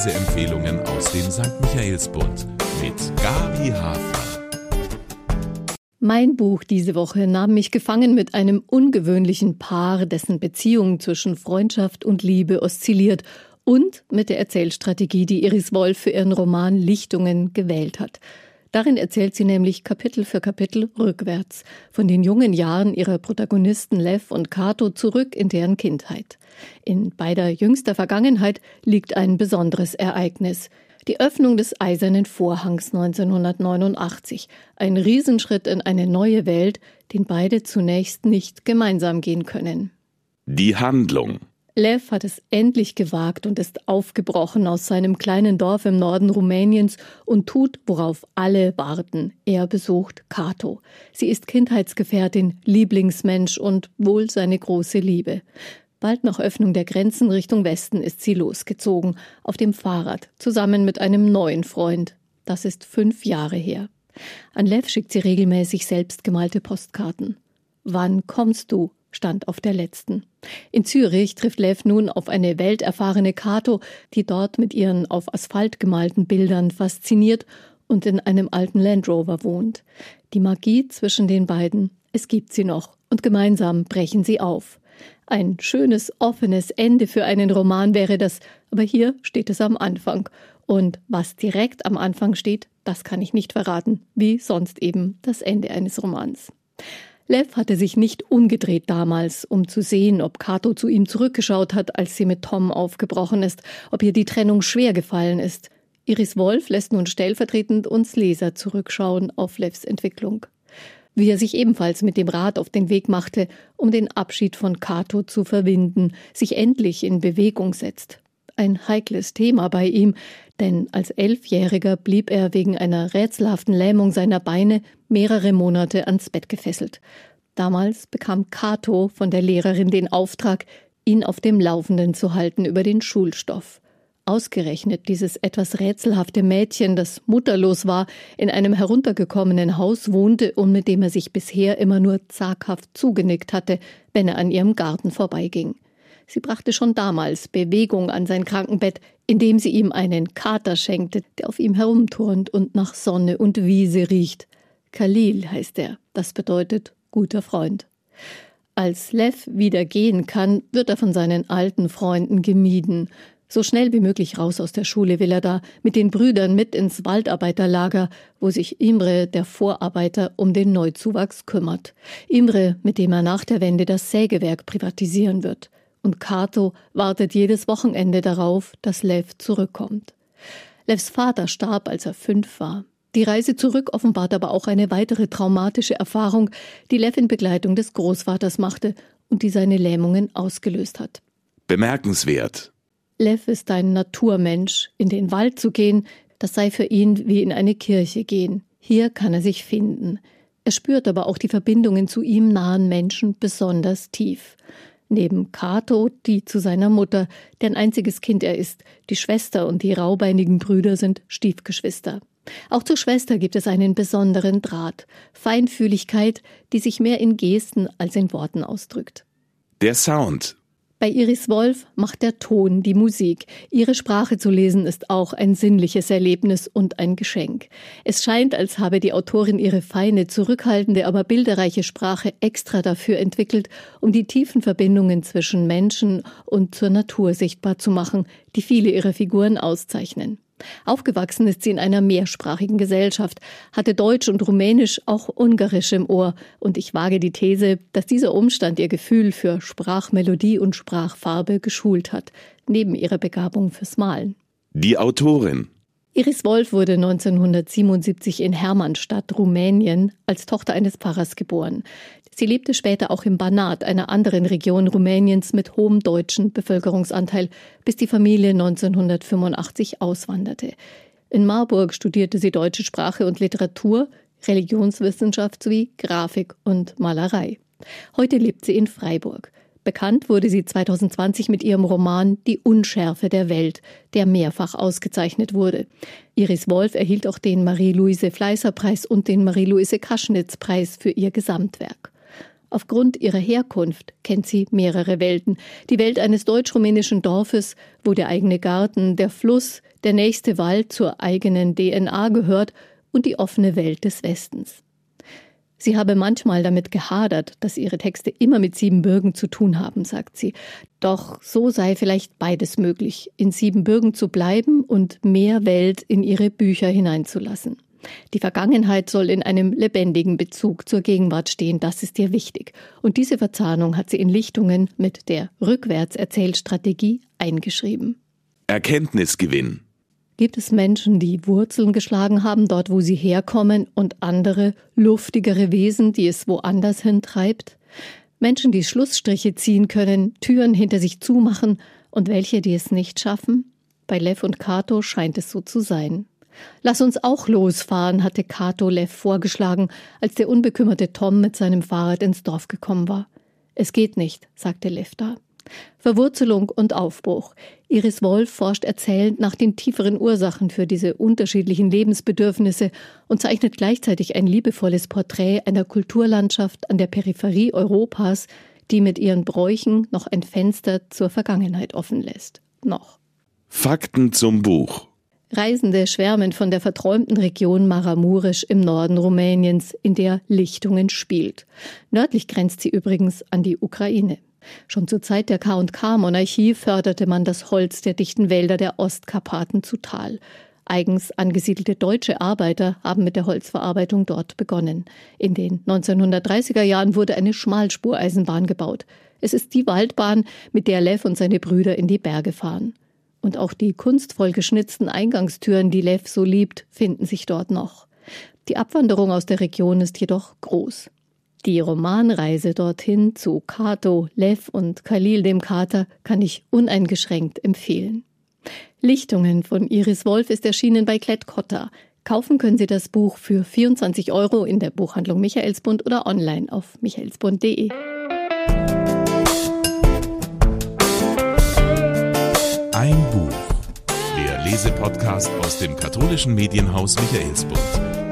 Leseempfehlungen aus dem St. Michaelsbund mit Gabi Hafner. Mein Buch diese Woche nahm mich gefangen mit einem ungewöhnlichen Paar, dessen Beziehung zwischen Freundschaft und Liebe oszilliert und mit der Erzählstrategie, die Iris Wolf für ihren Roman Lichtungen gewählt hat. Darin erzählt sie nämlich Kapitel für Kapitel rückwärts, von den jungen Jahren ihrer Protagonisten Lev und Kato zurück in deren Kindheit. In beider jüngster Vergangenheit liegt ein besonderes Ereignis. Die Öffnung des Eisernen Vorhangs 1989. Ein Riesenschritt in eine neue Welt, den beide zunächst nicht gemeinsam gehen können. Die Handlung Lev hat es endlich gewagt und ist aufgebrochen aus seinem kleinen Dorf im Norden Rumäniens und tut, worauf alle warten. Er besucht Kato. Sie ist Kindheitsgefährtin, Lieblingsmensch und wohl seine große Liebe. Bald nach Öffnung der Grenzen Richtung Westen ist sie losgezogen, auf dem Fahrrad, zusammen mit einem neuen Freund. Das ist fünf Jahre her. An Lev schickt sie regelmäßig selbstgemalte Postkarten. Wann kommst du? Stand auf der letzten. In Zürich trifft Lev nun auf eine welterfahrene Kato, die dort mit ihren auf Asphalt gemalten Bildern fasziniert und in einem alten Land Rover wohnt. Die Magie zwischen den beiden, es gibt sie noch, und gemeinsam brechen sie auf. Ein schönes, offenes Ende für einen Roman wäre das, aber hier steht es am Anfang. Und was direkt am Anfang steht, das kann ich nicht verraten, wie sonst eben das Ende eines Romans. Lev hatte sich nicht umgedreht damals, um zu sehen, ob Kato zu ihm zurückgeschaut hat, als sie mit Tom aufgebrochen ist, ob ihr die Trennung schwer gefallen ist. Iris Wolf lässt nun stellvertretend uns Leser zurückschauen auf Levs Entwicklung. Wie er sich ebenfalls mit dem Rad auf den Weg machte, um den Abschied von Kato zu verwinden, sich endlich in Bewegung setzt. Ein heikles Thema bei ihm, denn als Elfjähriger blieb er wegen einer rätselhaften Lähmung seiner Beine mehrere Monate ans Bett gefesselt. Damals bekam Kato von der Lehrerin den Auftrag, ihn auf dem Laufenden zu halten über den Schulstoff. Ausgerechnet dieses etwas rätselhafte Mädchen, das mutterlos war, in einem heruntergekommenen Haus wohnte und mit dem er sich bisher immer nur zaghaft zugenickt hatte, wenn er an ihrem Garten vorbeiging. Sie brachte schon damals Bewegung an sein Krankenbett, indem sie ihm einen Kater schenkte, der auf ihm herumturnt und nach Sonne und Wiese riecht. Khalil heißt er, das bedeutet guter Freund. Als Lev wieder gehen kann, wird er von seinen alten Freunden gemieden. So schnell wie möglich raus aus der Schule will er da, mit den Brüdern mit ins Waldarbeiterlager, wo sich Imre, der Vorarbeiter, um den Neuzuwachs kümmert. Imre, mit dem er nach der Wende das Sägewerk privatisieren wird und Kato wartet jedes Wochenende darauf, dass Lev zurückkommt. Levs Vater starb, als er fünf war. Die Reise zurück offenbart aber auch eine weitere traumatische Erfahrung, die Lev in Begleitung des Großvaters machte und die seine Lähmungen ausgelöst hat. Bemerkenswert. Lev ist ein Naturmensch. In den Wald zu gehen, das sei für ihn wie in eine Kirche gehen. Hier kann er sich finden. Er spürt aber auch die Verbindungen zu ihm nahen Menschen besonders tief. Neben Kato, die zu seiner Mutter, deren einziges Kind er ist, die Schwester und die raubeinigen Brüder sind Stiefgeschwister. Auch zur Schwester gibt es einen besonderen Draht, Feinfühligkeit, die sich mehr in Gesten als in Worten ausdrückt. Der Sound bei Iris Wolf macht der Ton die Musik. Ihre Sprache zu lesen ist auch ein sinnliches Erlebnis und ein Geschenk. Es scheint, als habe die Autorin ihre feine, zurückhaltende, aber bilderreiche Sprache extra dafür entwickelt, um die tiefen Verbindungen zwischen Menschen und zur Natur sichtbar zu machen, die viele ihrer Figuren auszeichnen. Aufgewachsen ist sie in einer mehrsprachigen Gesellschaft, hatte Deutsch und Rumänisch, auch Ungarisch im Ohr, und ich wage die These, dass dieser Umstand ihr Gefühl für Sprachmelodie und Sprachfarbe geschult hat, neben ihrer Begabung fürs Malen. Die Autorin Iris Wolf wurde 1977 in Hermannstadt, Rumänien, als Tochter eines Pfarrers geboren. Sie lebte später auch im Banat, einer anderen Region Rumäniens mit hohem deutschen Bevölkerungsanteil, bis die Familie 1985 auswanderte. In Marburg studierte sie deutsche Sprache und Literatur, Religionswissenschaft sowie Grafik und Malerei. Heute lebt sie in Freiburg. Bekannt wurde sie 2020 mit ihrem Roman Die Unschärfe der Welt, der mehrfach ausgezeichnet wurde. Iris Wolf erhielt auch den Marie-Louise Fleißer Preis und den Marie-Louise Kaschnitz Preis für ihr Gesamtwerk. Aufgrund ihrer Herkunft kennt sie mehrere Welten. Die Welt eines deutsch-rumänischen Dorfes, wo der eigene Garten, der Fluss, der nächste Wald zur eigenen DNA gehört und die offene Welt des Westens. Sie habe manchmal damit gehadert, dass ihre Texte immer mit Siebenbürgen zu tun haben, sagt sie. Doch so sei vielleicht beides möglich, in Siebenbürgen zu bleiben und mehr Welt in ihre Bücher hineinzulassen. Die Vergangenheit soll in einem lebendigen Bezug zur Gegenwart stehen, das ist ihr wichtig. Und diese Verzahnung hat sie in Lichtungen mit der Rückwärtserzählstrategie eingeschrieben. Erkenntnisgewinn. Gibt es Menschen, die Wurzeln geschlagen haben, dort wo sie herkommen, und andere, luftigere Wesen, die es woanders hintreibt? Menschen, die Schlussstriche ziehen können, Türen hinter sich zumachen, und welche, die es nicht schaffen? Bei Lev und Kato scheint es so zu sein. Lass uns auch losfahren, hatte Kato Lev vorgeschlagen, als der unbekümmerte Tom mit seinem Fahrrad ins Dorf gekommen war. Es geht nicht, sagte Lev da. Verwurzelung und Aufbruch. Iris Wolf forscht erzählend nach den tieferen Ursachen für diese unterschiedlichen Lebensbedürfnisse und zeichnet gleichzeitig ein liebevolles Porträt einer Kulturlandschaft an der Peripherie Europas, die mit ihren Bräuchen noch ein Fenster zur Vergangenheit offen lässt. Noch. Fakten zum Buch. Reisende schwärmen von der verträumten Region Maramurisch im Norden Rumäniens, in der Lichtungen spielt. Nördlich grenzt sie übrigens an die Ukraine. Schon zur Zeit der K&K-Monarchie förderte man das Holz der dichten Wälder der Ostkarpaten zu Tal. Eigens angesiedelte deutsche Arbeiter haben mit der Holzverarbeitung dort begonnen. In den 1930er Jahren wurde eine Schmalspureisenbahn gebaut. Es ist die Waldbahn, mit der Lev und seine Brüder in die Berge fahren. Und auch die kunstvoll geschnitzten Eingangstüren, die Lev so liebt, finden sich dort noch. Die Abwanderung aus der Region ist jedoch groß. Die Romanreise dorthin zu Kato, Lev und Khalil dem Kater kann ich uneingeschränkt empfehlen. Lichtungen von Iris Wolf ist erschienen bei Klett-Cotta. Kaufen können Sie das Buch für 24 Euro in der Buchhandlung Michaelsbund oder online auf michaelsbund.de. Ein Buch. Der Lesepodcast aus dem katholischen Medienhaus Michaelsbund.